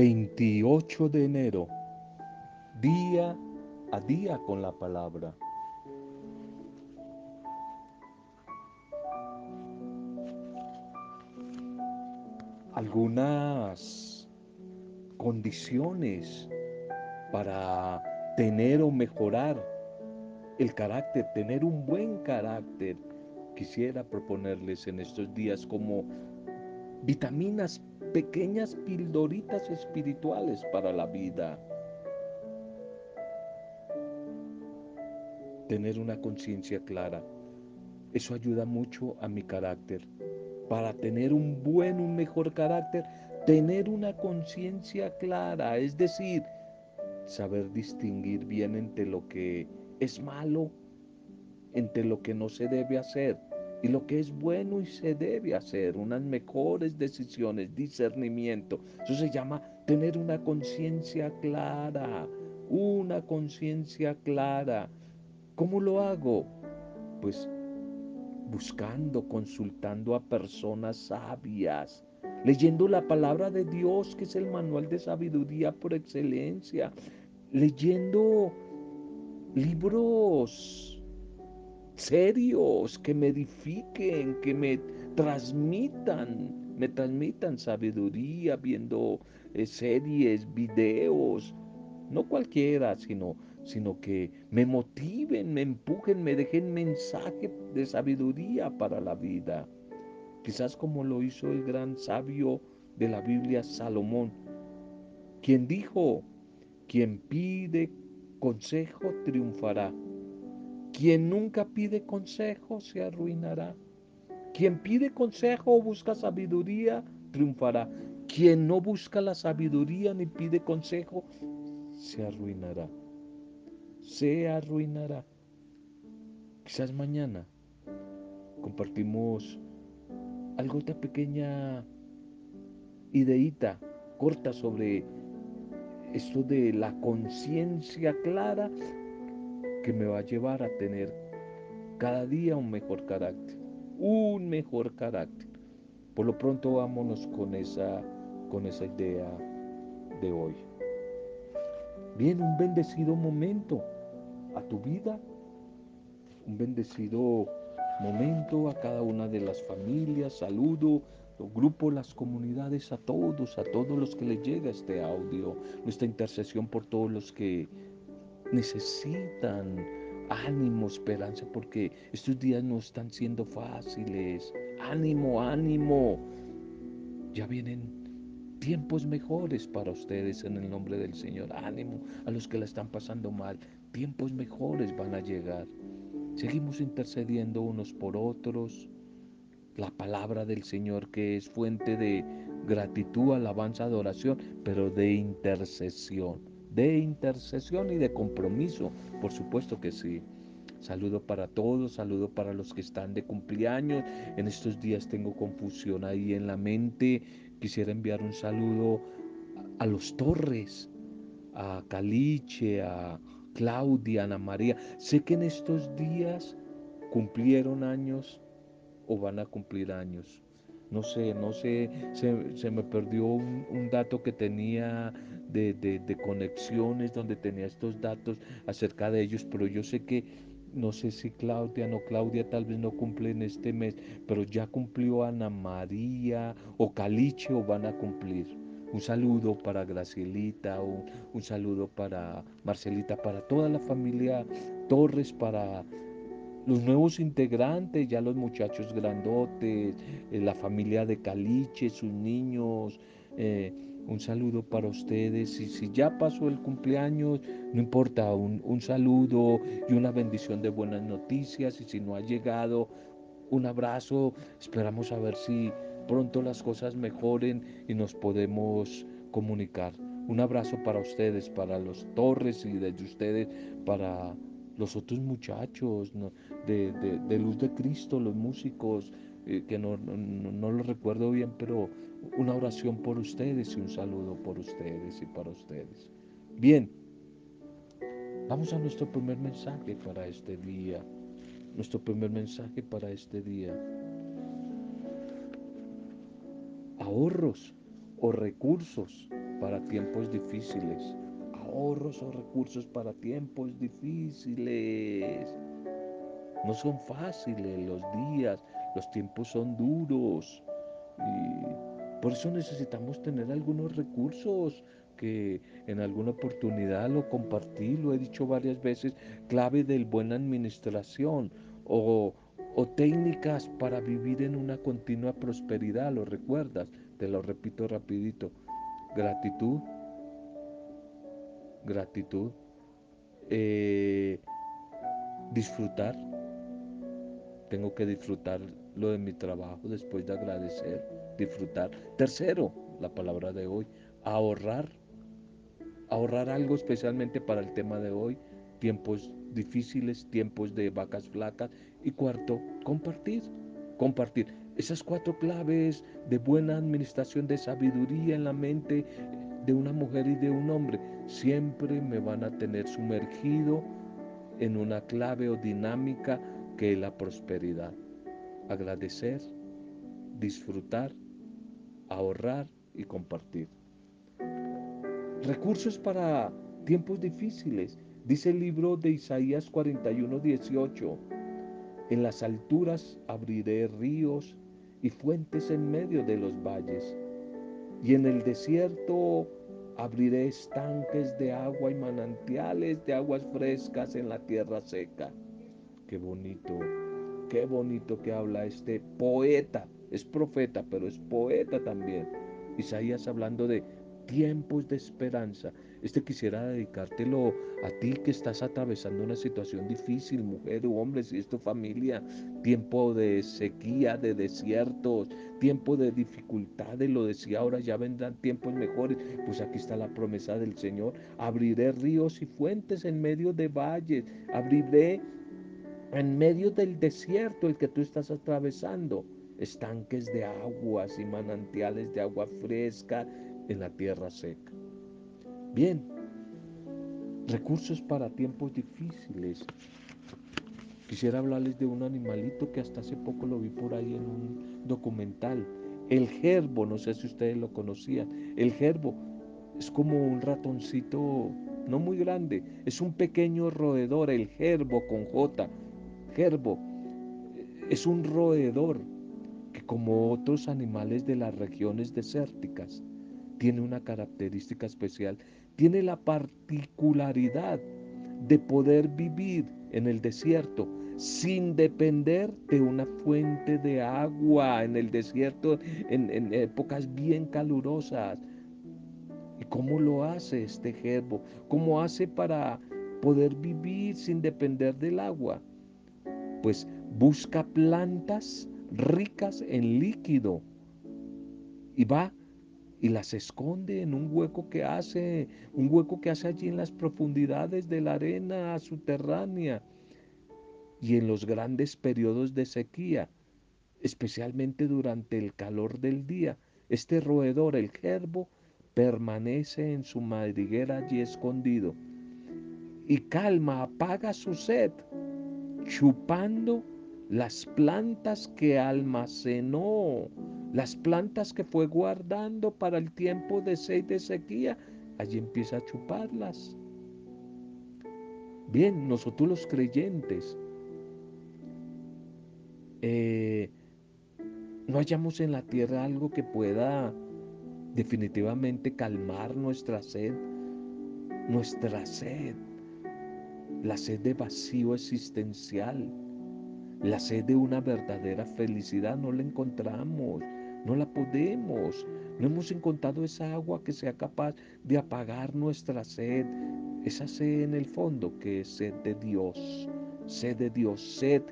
28 de enero, día a día con la palabra. Algunas condiciones para tener o mejorar el carácter, tener un buen carácter. Quisiera proponerles en estos días como vitaminas, pequeñas pildoritas espirituales para la vida. Tener una conciencia clara. Eso ayuda mucho a mi carácter. Para tener un buen, un mejor carácter, tener una conciencia clara, es decir, saber distinguir bien entre lo que es malo, entre lo que no se debe hacer y lo que es bueno y se debe hacer, unas mejores decisiones, discernimiento. Eso se llama tener una conciencia clara, una conciencia clara. ¿Cómo lo hago? Pues buscando, consultando a personas sabias, leyendo la palabra de Dios, que es el manual de sabiduría por excelencia, leyendo libros serios que me edifiquen, que me transmitan, me transmitan sabiduría, viendo eh, series, videos, no cualquiera, sino, sino que me motiven, me empujen, me dejen mensaje de sabiduría para la vida. Quizás como lo hizo el gran sabio de la Biblia, Salomón, quien dijo, quien pide consejo triunfará. Quien nunca pide consejo se arruinará. Quien pide consejo o busca sabiduría triunfará. Quien no busca la sabiduría ni pide consejo se arruinará. Se arruinará. Quizás mañana compartimos algo de pequeña ideita corta sobre esto de la conciencia clara que me va a llevar a tener cada día un mejor carácter, un mejor carácter. Por lo pronto vámonos con esa, con esa idea de hoy. Bien, un bendecido momento a tu vida, un bendecido momento a cada una de las familias, saludo grupo, las comunidades, a todos, a todos los que les llega este audio, nuestra intercesión por todos los que necesitan ánimo, esperanza, porque estos días no están siendo fáciles. Ánimo, ánimo. Ya vienen tiempos mejores para ustedes en el nombre del Señor. Ánimo a los que la están pasando mal. Tiempos mejores van a llegar. Seguimos intercediendo unos por otros la palabra del Señor que es fuente de gratitud, alabanza, adoración, pero de intercesión, de intercesión y de compromiso, por supuesto que sí. Saludo para todos, saludo para los que están de cumpleaños. En estos días tengo confusión ahí en la mente. Quisiera enviar un saludo a los Torres, a Caliche, a Claudia, Ana María. Sé que en estos días cumplieron años o van a cumplir años. No sé, no sé, se, me perdió un, dato que tenía de, de, conexiones donde tenía estos datos acerca de ellos, pero yo sé que no sé si Claudia, no Claudia tal vez no cumple en este mes, pero ya cumplió Ana María o Caliche o van a cumplir. Un saludo para Gracielita, un, un, saludo para Marcelita, para toda la familia Torres, para los nuevos integrantes, ya los muchachos grandotes, eh, la familia de Caliche, sus niños. Eh, un saludo para ustedes y si ya pasó el cumpleaños, no importa, un, un, saludo y una bendición de buenas noticias y si no ha llegado, un abrazo, esperamos a ver si pronto las cosas mejoren y nos podemos comunicar. Un abrazo para ustedes, para los Torres y desde ustedes para los otros muchachos de, Luz de Cristo, los músicos, eh, que no, no, lo recuerdo bien, pero una oración por ustedes y un saludo por ustedes y para ustedes. Bien, vamos a nuestro primer mensaje para este día. Nuestro primer mensaje para este día. Ahorros o recursos para tiempos difíciles. Ahorros o recursos para tiempos difíciles. No son fáciles los días, los tiempos son duros. Y por eso necesitamos tener algunos recursos que en alguna oportunidad lo compartí, lo he dicho varias veces, clave del buena administración o, o técnicas para vivir en una continua prosperidad, ¿lo recuerdas? Te lo repito rapidito. Gratitud, gratitud, eh, disfrutar. Tengo que disfrutar lo de mi trabajo después de agradecer, disfrutar. Tercero, la palabra de hoy, ahorrar ahorrar algo especialmente para el tema de hoy, tiempos difíciles, tiempos de vacas flacas. Y cuarto, compartir, compartir. Esas cuatro claves de buena administración, de sabiduría en la mente de una mujer y de un hombre, siempre me van a tener sumergido en una clave o dinámica que es la prosperidad. Agradecer, disfrutar, ahorrar y compartir. Recursos para tiempos difíciles. Dice el libro de Isaías 41, 18. En las alturas abriré ríos y fuentes en medio de los valles. Y en el desierto abriré estanques de agua y manantiales de aguas frescas en la tierra seca. Qué bonito, qué bonito que habla este poeta. Es profeta, pero es poeta también. Isaías hablando de tiempos de esperanza. Este quisiera dedicártelo a ti que estás atravesando una situación difícil, mujer o hombre, si es tu familia, tiempo de sequía, de desiertos, tiempo de dificultades, lo decía ahora, ya vendrán tiempos mejores. Pues aquí está la promesa del Señor, abriré ríos y fuentes en medio de valles, abriré en medio del desierto el que tú estás atravesando estanques de aguas y manantiales de agua fresca en la tierra seca. Bien, recursos para tiempos difíciles. Quisiera hablarles de un animalito que hasta hace poco lo vi por ahí en un documental. El gerbo, no sé si ustedes lo conocían. El gerbo es como un ratoncito no muy grande, es un pequeño roedor, el gerbo con J. Gerbo es un roedor que como otros animales de las regiones desérticas tiene una característica especial, tiene la particularidad de poder vivir en el desierto sin depender de una fuente de agua en el desierto en, épocas bien calurosas. ¿Y cómo lo hace este gerbo? ¿Cómo hace para poder vivir sin depender del agua? Pues busca plantas ricas en líquido y va y las esconde en un hueco que hace, un hueco que hace allí en las profundidades de la arena subterránea y en los grandes periodos de sequía, especialmente durante el calor del día. Este roedor, el gerbo, permanece en su madriguera allí escondido y calma, apaga su sed, chupando las plantas que almacenó las plantas que fue guardando para el tiempo de sed y de sequía, allí empieza a chuparlas. Bien, nosotros los creyentes eh, no hallamos en la tierra algo que pueda definitivamente calmar nuestra sed, nuestra sed, la sed de vacío existencial, la sed de una verdadera felicidad, no la encontramos. No la podemos. No hemos encontrado esa agua que sea capaz de apagar nuestra sed. Esa sed en el fondo que es sed de Dios. Sed de Dios. Sed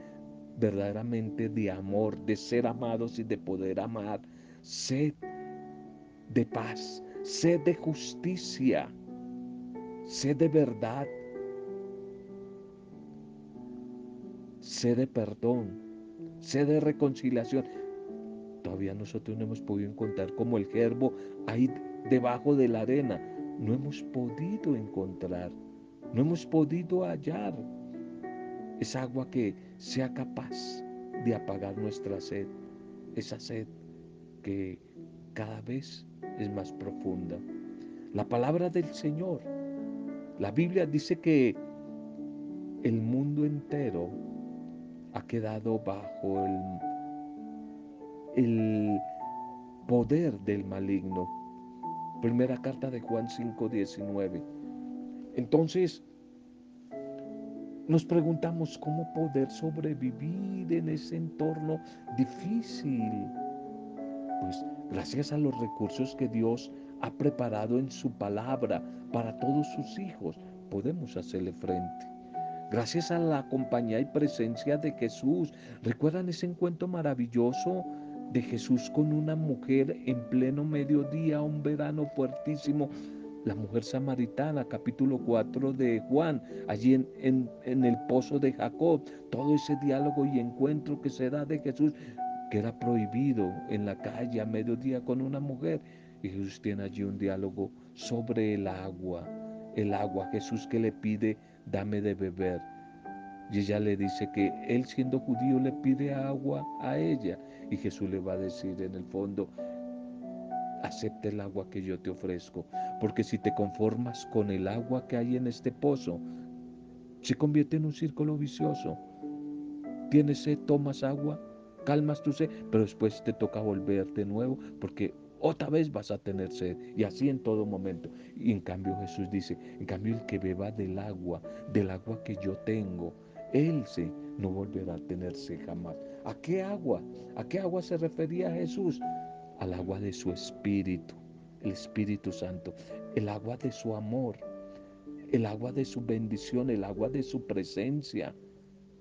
verdaderamente de amor, de ser amados y de poder amar. Sed de paz. Sed de justicia. Sed de verdad. Sed de perdón. Sed de reconciliación todavía nosotros no hemos podido encontrar como el gerbo ahí debajo de la arena. No hemos podido encontrar, no hemos podido hallar esa agua que sea capaz de apagar nuestra sed, esa sed que cada vez es más profunda. La palabra del Señor. La Biblia dice que el mundo entero ha quedado bajo el, poder del maligno. Primera carta de Juan 5:19. Entonces, nos preguntamos cómo poder sobrevivir en ese entorno difícil. Pues gracias a los recursos que Dios ha preparado en su palabra para todos sus hijos, podemos hacerle frente. Gracias a la compañía y presencia de Jesús. ¿Recuerdan ese encuentro maravilloso de Jesús con una mujer en pleno mediodía, un verano fuertísimo? la mujer samaritana, capítulo 4 de Juan, allí en, el pozo de Jacob, todo ese diálogo y encuentro que se da de Jesús, que era prohibido en la calle a mediodía con una mujer. Y Jesús tiene allí un diálogo sobre el agua, el agua, Jesús que le pide, dame de beber. Y ella le dice que él siendo judío le pide agua a ella. Y Jesús le va a decir en el fondo, acepta el agua que yo te ofrezco, porque si te conformas con el agua que hay en este pozo, se convierte en un círculo vicioso. Tienes sed, tomas agua, calmas tu sed, pero después te toca volver de nuevo porque otra vez vas a tener sed y así en todo momento. Y en cambio Jesús dice, en cambio el que beba del agua, del agua que yo tengo, él se no volverá a tener sed jamás. ¿A qué agua? ¿A qué agua se refería Jesús? al agua de su Espíritu, el Espíritu Santo, el agua de su amor, el agua de su bendición, el agua de su presencia,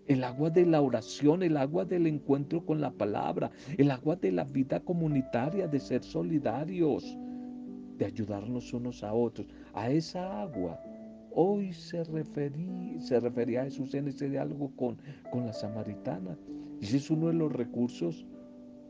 el agua de la oración, el agua del encuentro con la palabra, el agua de la vida comunitaria, de ser solidarios, de ayudarnos unos a otros. A esa agua hoy se, se refería a Jesús en ese diálogo con, con la samaritana. Y ese es uno de los recursos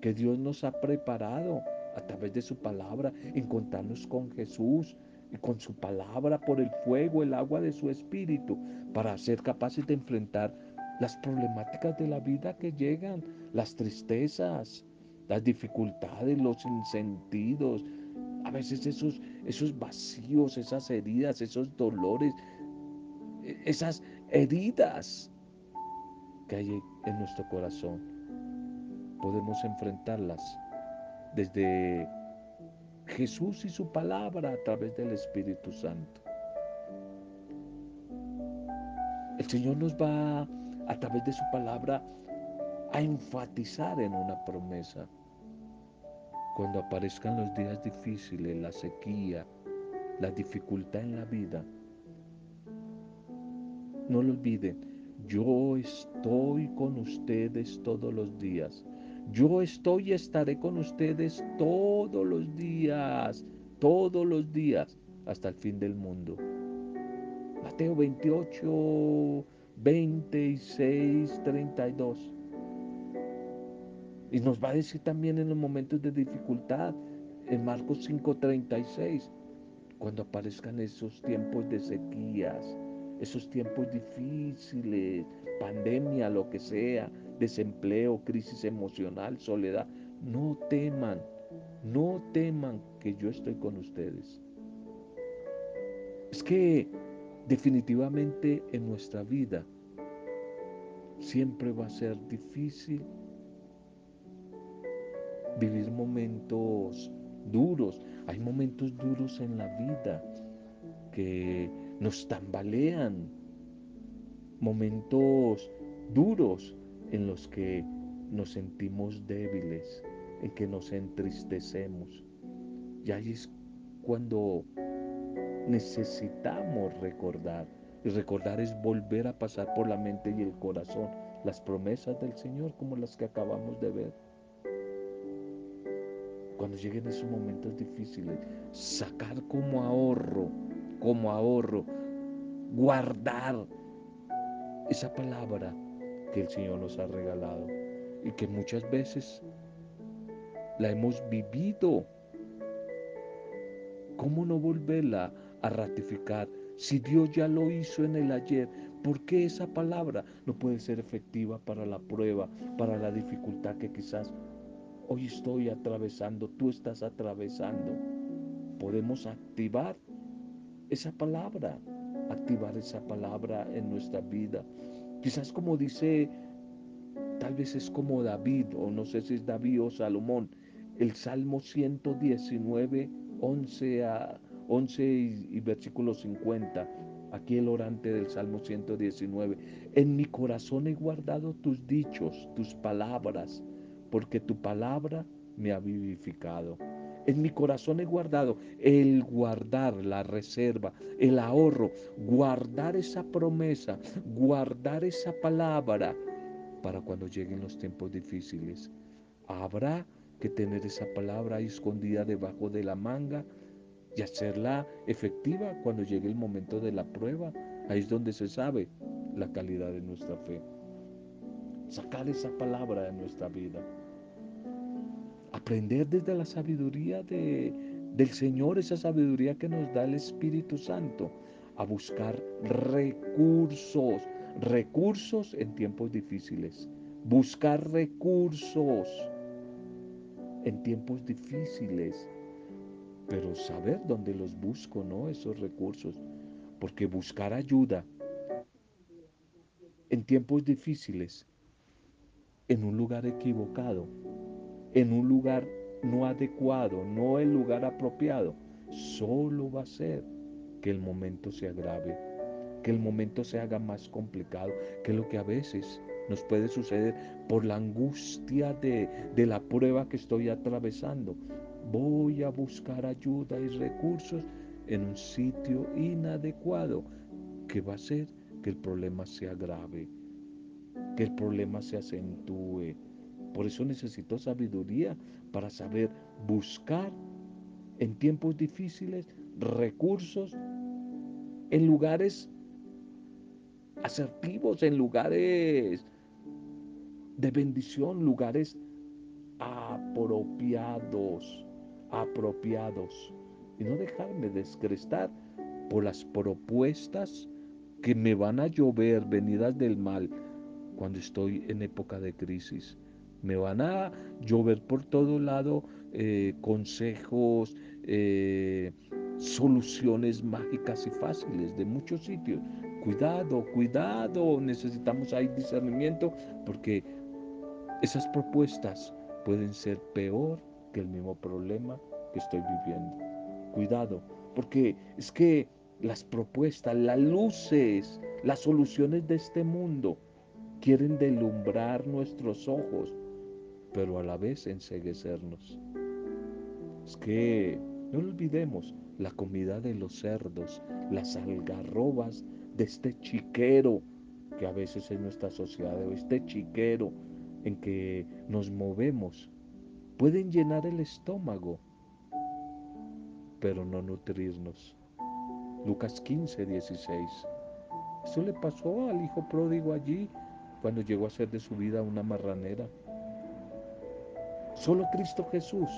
que Dios nos ha preparado a través de su palabra, encontrarnos con Jesús y con su palabra por el fuego, el agua de su espíritu, para ser capaces de enfrentar las problemáticas de la vida que llegan, las tristezas, las dificultades, los insentidos, a veces esos, esos vacíos, esas heridas, esos dolores, e, esas heridas que hay en nuestro corazón podemos enfrentarlas desde Jesús y su palabra a través del Espíritu Santo. El Señor nos va a través de su palabra a enfatizar en una promesa. Cuando aparezcan los días difíciles, la sequía, la dificultad en la vida, no lo olviden, yo estoy con ustedes todos los días yo estoy y estaré con ustedes todos los días, todos los días, hasta el fin del mundo. Mateo 28, 26, 32. Y nos va a decir también en los momentos de dificultad, en Marcos 5, 36, cuando aparezcan esos tiempos de sequías, esos tiempos difíciles, pandemia, lo que sea, desempleo, crisis emocional, soledad, no teman, no teman que yo estoy con ustedes. Es que definitivamente en nuestra vida siempre va a ser difícil vivir momentos duros. Hay momentos duros en la vida que nos tambalean, momentos duros en los que nos sentimos débiles, en que nos entristecemos. Y ahí es cuando necesitamos recordar. Y recordar es volver a pasar por la mente y el corazón las promesas del Señor como las que acabamos de ver. Cuando lleguen esos momentos difíciles, sacar como ahorro, como ahorro, guardar esa palabra que el Señor nos ha regalado y que muchas veces la hemos vivido. ¿Cómo no volverla a ratificar? Si Dios ya lo hizo en el ayer, ¿por qué esa palabra no puede ser efectiva para la prueba, para la dificultad que quizás hoy estoy atravesando, tú estás atravesando? Podemos activar esa palabra, activar esa palabra en nuestra vida. Quizás como dice, tal vez es como David, o no sé si es David o Salomón, el Salmo 119, 11, a, 11 y, versículo 50. Aquí el orante del Salmo 119. En mi corazón he guardado tus dichos, tus palabras, porque tu palabra me ha vivificado. En mi corazón he guardado el guardar la reserva, el ahorro, guardar esa promesa, guardar esa palabra para cuando lleguen los tiempos difíciles. Habrá que tener esa palabra escondida debajo de la manga y hacerla efectiva cuando llegue el momento de la prueba. Ahí es donde se sabe la calidad de nuestra fe. Sacar esa palabra de nuestra vida aprender desde la sabiduría de, del Señor, esa sabiduría que nos da el Espíritu Santo, a buscar recursos, recursos en tiempos difíciles, buscar recursos en tiempos difíciles, pero saber dónde los busco, ¿no? Esos recursos, porque buscar ayuda en tiempos difíciles, en un lugar equivocado, en un lugar no adecuado, no el lugar apropiado, solo va a ser que el momento se agrave, que el momento se haga más complicado, que lo que a veces nos puede suceder por la angustia de, de la prueba que estoy atravesando. Voy a buscar ayuda y recursos en un sitio inadecuado, que va a hacer que el problema se agrave, que el problema se acentúe, por eso necesito sabiduría para saber buscar en tiempos difíciles recursos en lugares asertivos, en lugares de bendición, lugares apropiados, apropiados. Y no dejarme descrestar por las propuestas que me van a llover venidas del mal cuando estoy en época de crisis. Me van a llover por todo lado eh, consejos, eh, soluciones mágicas y fáciles de muchos sitios. Cuidado, cuidado, necesitamos ahí discernimiento porque esas propuestas pueden ser peor el mismo problema que estoy viviendo. Cuidado, porque es que las propuestas, las luces, las soluciones de este mundo quieren delumbrar nuestros ojos pero a la vez enseguecernos. Es que no olvidemos la comida de los cerdos, las algarrobas de este chiquero que a veces es nuestra sociedad, este chiquero en que nos movemos, pueden llenar el estómago, pero no nutrirnos. Lucas 15, 16. Eso le pasó al hijo pródigo allí cuando llegó a ser de su vida una marranera. Solo Cristo Jesús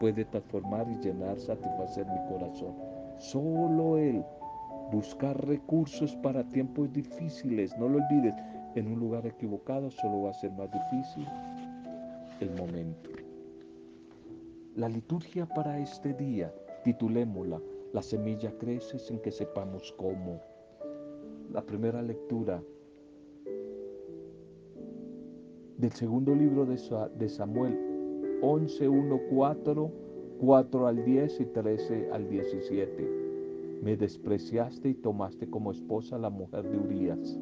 puede transformar y llenar, satisfacer mi corazón. Solo Él. Buscar recursos para tiempos difíciles. No lo olvides. En un lugar equivocado solo va a ser más difícil el momento. La liturgia para este día, titulémosla, La semilla crece sin que sepamos cómo. La primera lectura del segundo libro de Samuel, 11, 1, 4, 4 al 10 y 13 al 17. Me despreciaste y tomaste como esposa a la mujer de Urias.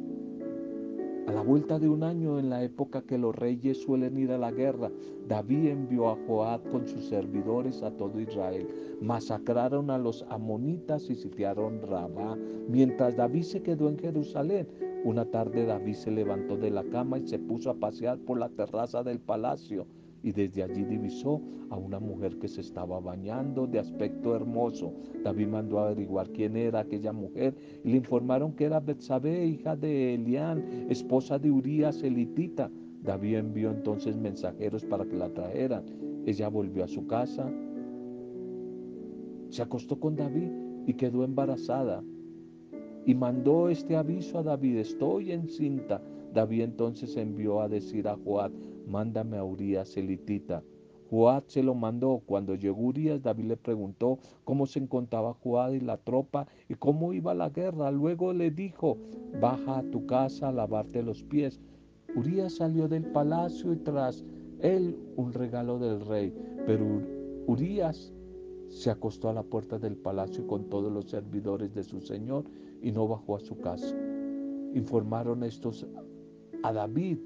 A la vuelta de un año, en la época que los reyes suelen ir a la guerra, David envió a Joab con sus servidores a todo Israel. Masacraron a los amonitas y sitiaron Rabá, mientras David se quedó en Jerusalén. Una tarde David se levantó de la cama y se puso a pasear por la terraza del palacio y desde allí divisó a una mujer que se estaba bañando de aspecto hermoso. David mandó a averiguar quién era aquella mujer y le informaron que era Betsabé, hija de Elián, esposa de Urías elitita. David envió entonces mensajeros para que la trajeran. Ella volvió a su casa, se acostó con David y quedó embarazada y mandó este aviso a David, estoy encinta. David entonces envió a decir a Joab, mándame a Urias elitita. Joab se lo mandó. Cuando llegó Urias, David le preguntó cómo se encontraba Joab y la tropa y cómo iba la guerra. Luego le dijo, baja a tu casa a lavarte los pies. Urias salió del palacio y tras él un regalo del rey. Pero Urias se acostó a la puerta del palacio con todos los servidores de su señor y no bajó a su casa. Informaron estos a David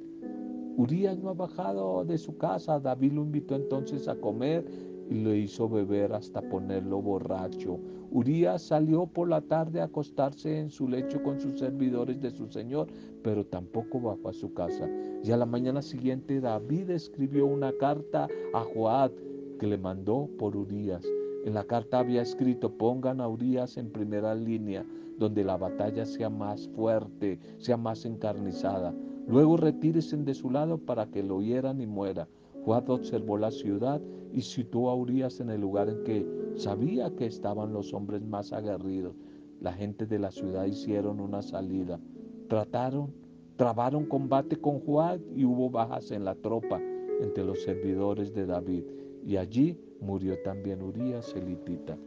Urias no ha bajado de su casa. David lo invitó entonces a comer y lo hizo beber hasta ponerlo borracho. Urias salió por la tarde a acostarse en su lecho con sus servidores de su señor, pero tampoco bajó a su casa. Y a la mañana siguiente David escribió una carta a Joab que le mandó por Urias. En la carta había escrito, pongan a Urias en primera línea, donde la batalla sea más fuerte, sea más encarnizada. Luego retírese de su lado para que lo hieran y muera. Joab observó la ciudad y situó a Urias en el lugar en que sabía que estaban los hombres más aguerridos. La gente de la ciudad hicieron una salida. Trataron, trabaron combate con Joab y hubo bajas en la tropa entre los servidores de David. Y allí murió también Urias elitita.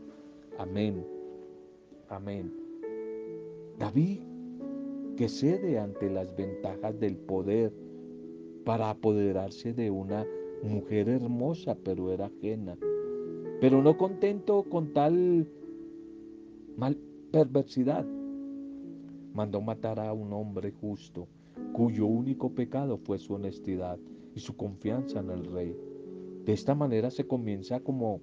Amén. Amén. David que cede ante las ventajas del poder para apoderarse de una mujer hermosa, pero era ajena. Pero no contento con tal mal perversidad, mandó matar a un hombre justo, cuyo único pecado fue su honestidad y su confianza en el rey. De esta manera se comienza como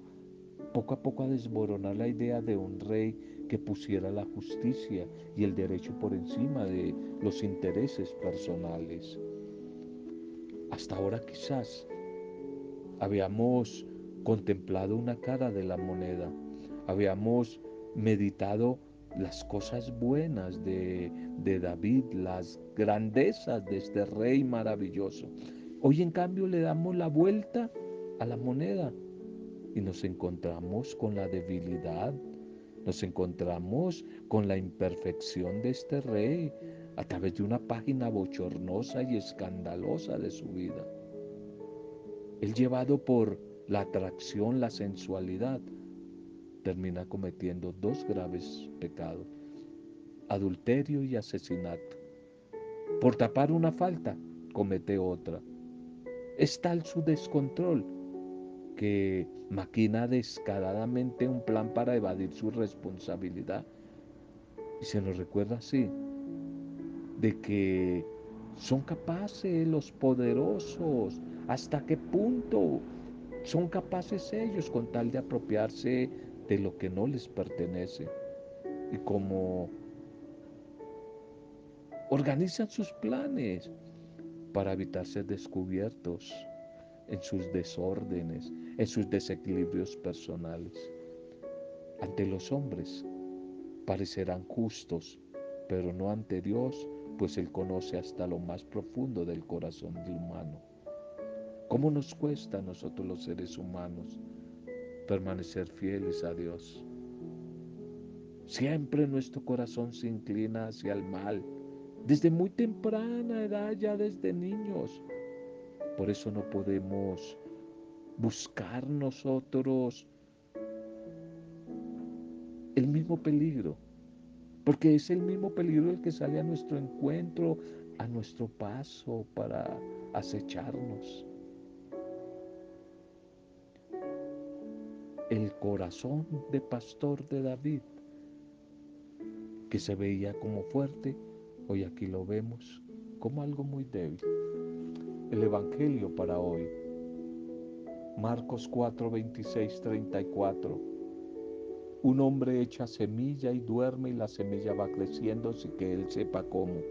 poco a poco a desboronar la idea de un rey que pusiera la justicia y el derecho por encima de los intereses personales. Hasta ahora quizás habíamos contemplado una cara de la moneda, habíamos meditado las cosas buenas de, de David, las grandezas de este rey maravilloso. Hoy en cambio le damos la vuelta a la moneda y nos encontramos con la debilidad, nos encontramos con la imperfección de este rey a través de una página bochornosa y escandalosa de su vida. Él llevado por la atracción, la sensualidad, termina cometiendo dos graves pecados, adulterio y asesinato. Por tapar una falta, comete otra. Es tal su descontrol que maquina descaradamente un plan para evadir su responsabilidad. Y se nos recuerda así, de que son capaces los poderosos, hasta qué punto son capaces ellos con tal de apropiarse de lo que no les pertenece. Y como organizan sus planes para evitar ser descubiertos en sus desórdenes, en sus desequilibrios personales. Ante los hombres parecerán justos, pero no ante Dios, pues Él conoce hasta lo más profundo del corazón del humano. ¿Cómo nos cuesta a nosotros los seres humanos permanecer fieles a Dios? Siempre nuestro corazón se inclina hacia el mal, desde muy temprana edad, ya desde niños. Por eso no podemos buscar nosotros el mismo peligro, porque es el mismo peligro el que sale a nuestro encuentro, a nuestro paso para acecharnos. El corazón de pastor de David, que se veía como fuerte, hoy aquí lo vemos como algo muy débil. El Evangelio para hoy Marcos 4, 26, 34. Un hombre echa semilla y duerme y la semilla va creciendo sin que él sepa cómo.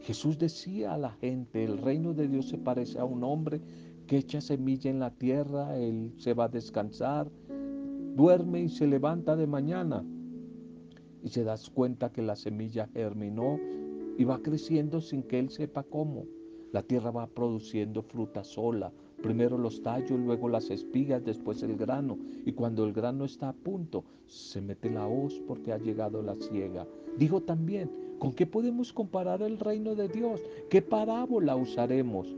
Jesús decía a la gente, el reino de Dios se parece a un hombre que echa semilla en la tierra, él se va a descansar, duerme y se levanta de mañana y se das cuenta que la semilla germinó y va creciendo sin que él sepa cómo. La tierra va produciendo fruta sola, primero los tallos, luego las espigas, después el grano. Y cuando el grano está a punto, se mete la hoz porque ha llegado la ciega. Dijo también, ¿con qué podemos comparar el reino de Dios? ¿Qué parábola usaremos?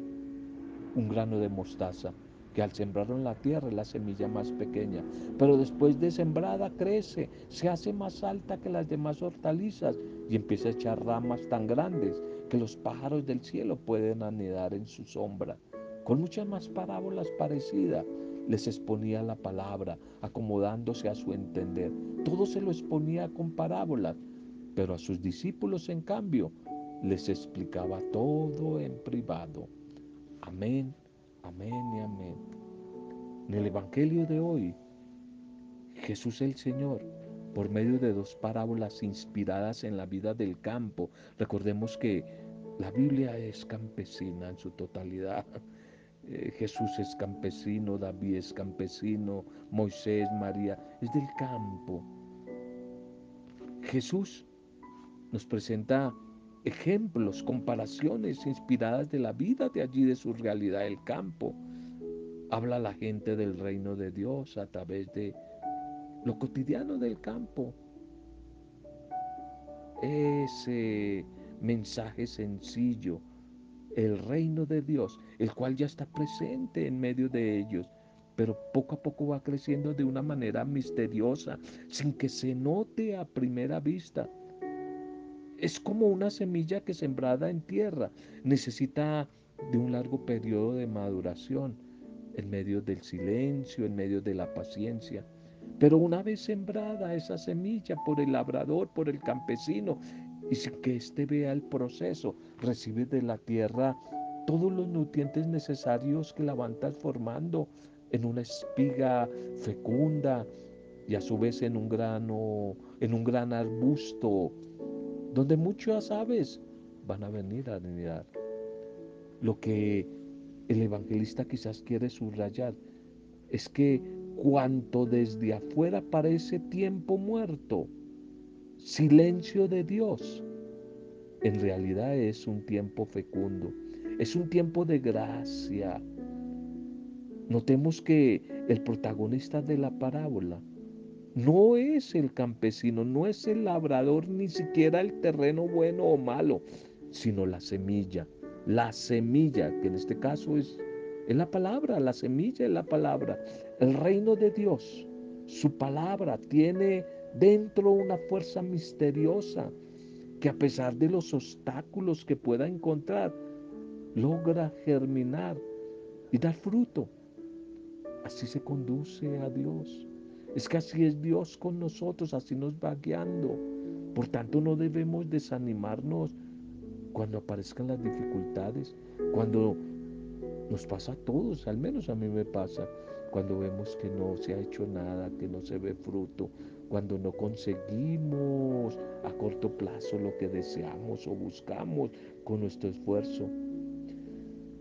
un grano de mostaza, que al sembrarlo en la tierra es la semilla más pequeña, pero después de sembrada crece, se hace más alta que las demás hortalizas y empieza a echar ramas tan grandes que los pájaros del cielo pueden anidar en su sombra. Con muchas más parábolas parecidas les exponía la palabra, acomodándose a su entender. Todo se lo exponía con parábolas, pero a sus discípulos, en cambio, les explicaba todo en privado. Amén, amén y amén. En el Evangelio de hoy, Jesús el Señor, por medio de dos parábolas inspiradas en la vida del campo, recordemos que la Biblia es campesina en su totalidad. Eh, Jesús es campesino, David es campesino, Moisés, María, es del campo. Jesús nos presenta ejemplos, comparaciones inspiradas de la vida de allí, de su realidad, el campo. Habla la gente del reino de Dios a través de lo cotidiano del campo. Ese mensaje sencillo, el reino de Dios, el cual ya está presente en medio de ellos, pero poco a poco va creciendo de una manera misteriosa, sin que se note a primera vista. Es como una semilla que sembrada en tierra necesita de un largo periodo de maduración, en medio del silencio, en medio de la paciencia. Pero una vez sembrada esa semilla por el labrador, por el campesino, y sin que éste vea el proceso, recibe de la tierra todos los nutrientes necesarios que la van transformando en una espiga fecunda y a su vez en un grano, en un gran arbusto, donde muchas aves van a venir a anidar. Lo que el evangelista quizás quiere subrayar es que cuanto desde afuera parece tiempo muerto, silencio de Dios, en realidad es un tiempo fecundo, es un tiempo de gracia. Notemos que el protagonista de la parábola no es el campesino, no es el labrador, ni siquiera el terreno bueno o malo, sino la semilla. La semilla, que en este caso es, es la palabra, la semilla es la palabra. El reino de Dios, su palabra tiene dentro una fuerza misteriosa que a pesar de los obstáculos que pueda encontrar, logra germinar y dar fruto. Así se conduce a Dios. Es que así es Dios con nosotros, así nos va guiando. Por tanto, no debemos desanimarnos cuando aparezcan las dificultades, cuando nos pasa a todos, al menos a mí me pasa, cuando vemos que no se ha hecho nada, que no se ve fruto, cuando no conseguimos a corto plazo lo que deseamos o buscamos con nuestro esfuerzo.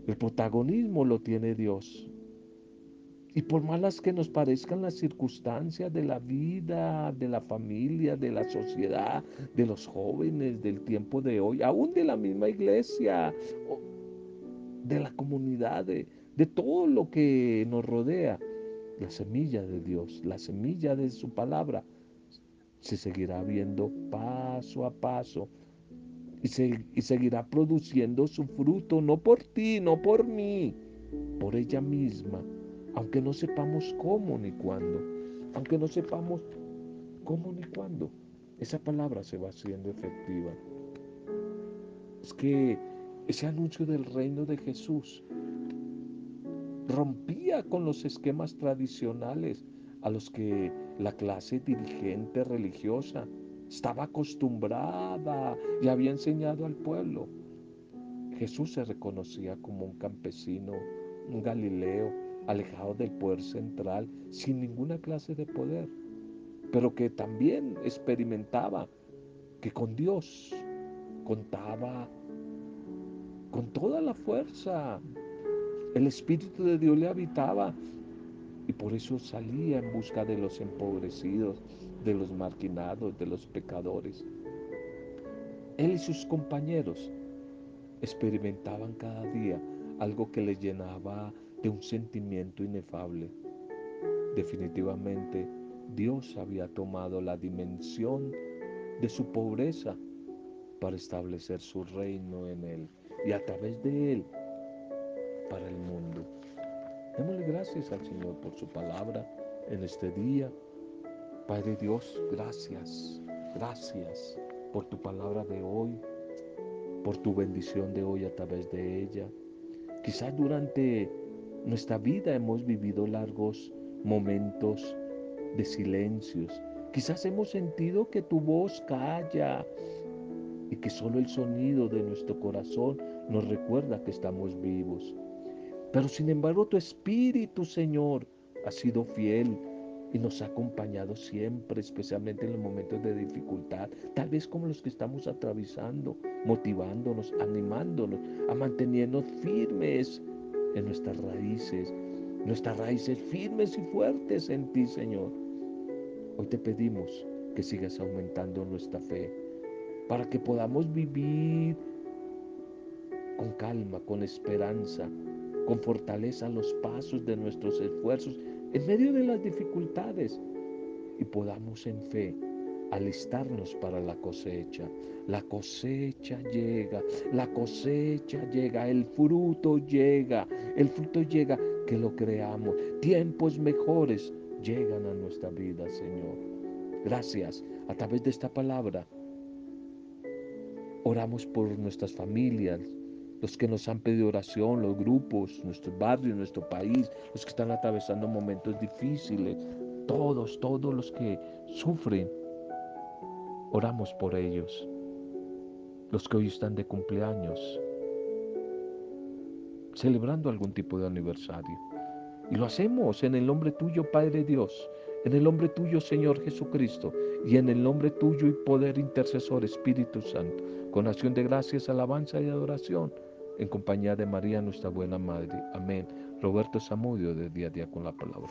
El protagonismo lo tiene Dios. Y por malas que nos parezcan las circunstancias de la vida, de la familia, de la sociedad, de los jóvenes, del tiempo de hoy, aún de la misma iglesia, de la comunidad, de, todo lo que nos rodea, la semilla de Dios, la semilla de su palabra, se seguirá viendo paso a paso y seguirá produciendo su fruto, no por ti, no por mí, por ella misma aunque no sepamos cómo ni cuándo, aunque no sepamos cómo ni cuándo, esa palabra se va haciendo efectiva. Es que ese anuncio del reino de Jesús rompía con los esquemas tradicionales a los que la clase dirigente religiosa estaba acostumbrada y había enseñado al pueblo. Jesús se reconocía como un campesino, un galileo, alejado del poder central, sin ninguna clase de poder, pero que también experimentaba que con Dios contaba con toda la fuerza. El Espíritu de Dios le habitaba y por eso salía en busca de los empobrecidos, de los marginados, de los pecadores. Él y sus compañeros experimentaban cada día algo que le llenaba de un sentimiento inefable. Definitivamente, Dios había tomado la dimensión de su pobreza para establecer su reino en él y a través de él para el mundo. Démosle gracias al Señor por su palabra en este día. Padre Dios, gracias, gracias por tu palabra de hoy, por tu bendición de hoy a través de ella. Quizás durante nuestra vida hemos vivido largos momentos de silencios. Quizás hemos sentido que tu voz calla y que solo el sonido de nuestro corazón nos recuerda que estamos vivos. Pero sin embargo tu Espíritu, Señor, ha sido fiel y nos ha acompañado siempre, especialmente en los momentos de dificultad, tal vez como los que estamos atravesando, motivándonos, animándonos a mantenernos firmes en nuestras raíces, nuestras raíces firmes y fuertes en ti, Señor. Hoy te pedimos que sigas aumentando nuestra fe para que podamos vivir con calma, con esperanza, con fortaleza los pasos de nuestros esfuerzos en medio de las dificultades y podamos en fe alistarnos para la cosecha. La cosecha llega, la cosecha llega, el fruto llega, el fruto llega, que lo creamos. Tiempos mejores llegan a nuestra vida, Señor. Gracias. A través de esta palabra, oramos por nuestras familias, los que nos han pedido oración, los grupos, nuestros barrios, nuestro país, los que están atravesando momentos difíciles, todos, todos los que sufren, oramos por ellos. Los que hoy están de cumpleaños, celebrando algún tipo de aniversario. Y lo hacemos en el nombre tuyo, Padre Dios, en el nombre tuyo, Señor Jesucristo, y en el nombre tuyo y poder intercesor, Espíritu Santo, con acción de gracias, alabanza y adoración en compañía de María, nuestra buena Madre. Amén. Roberto Zamudio de Día a Día con la Palabra.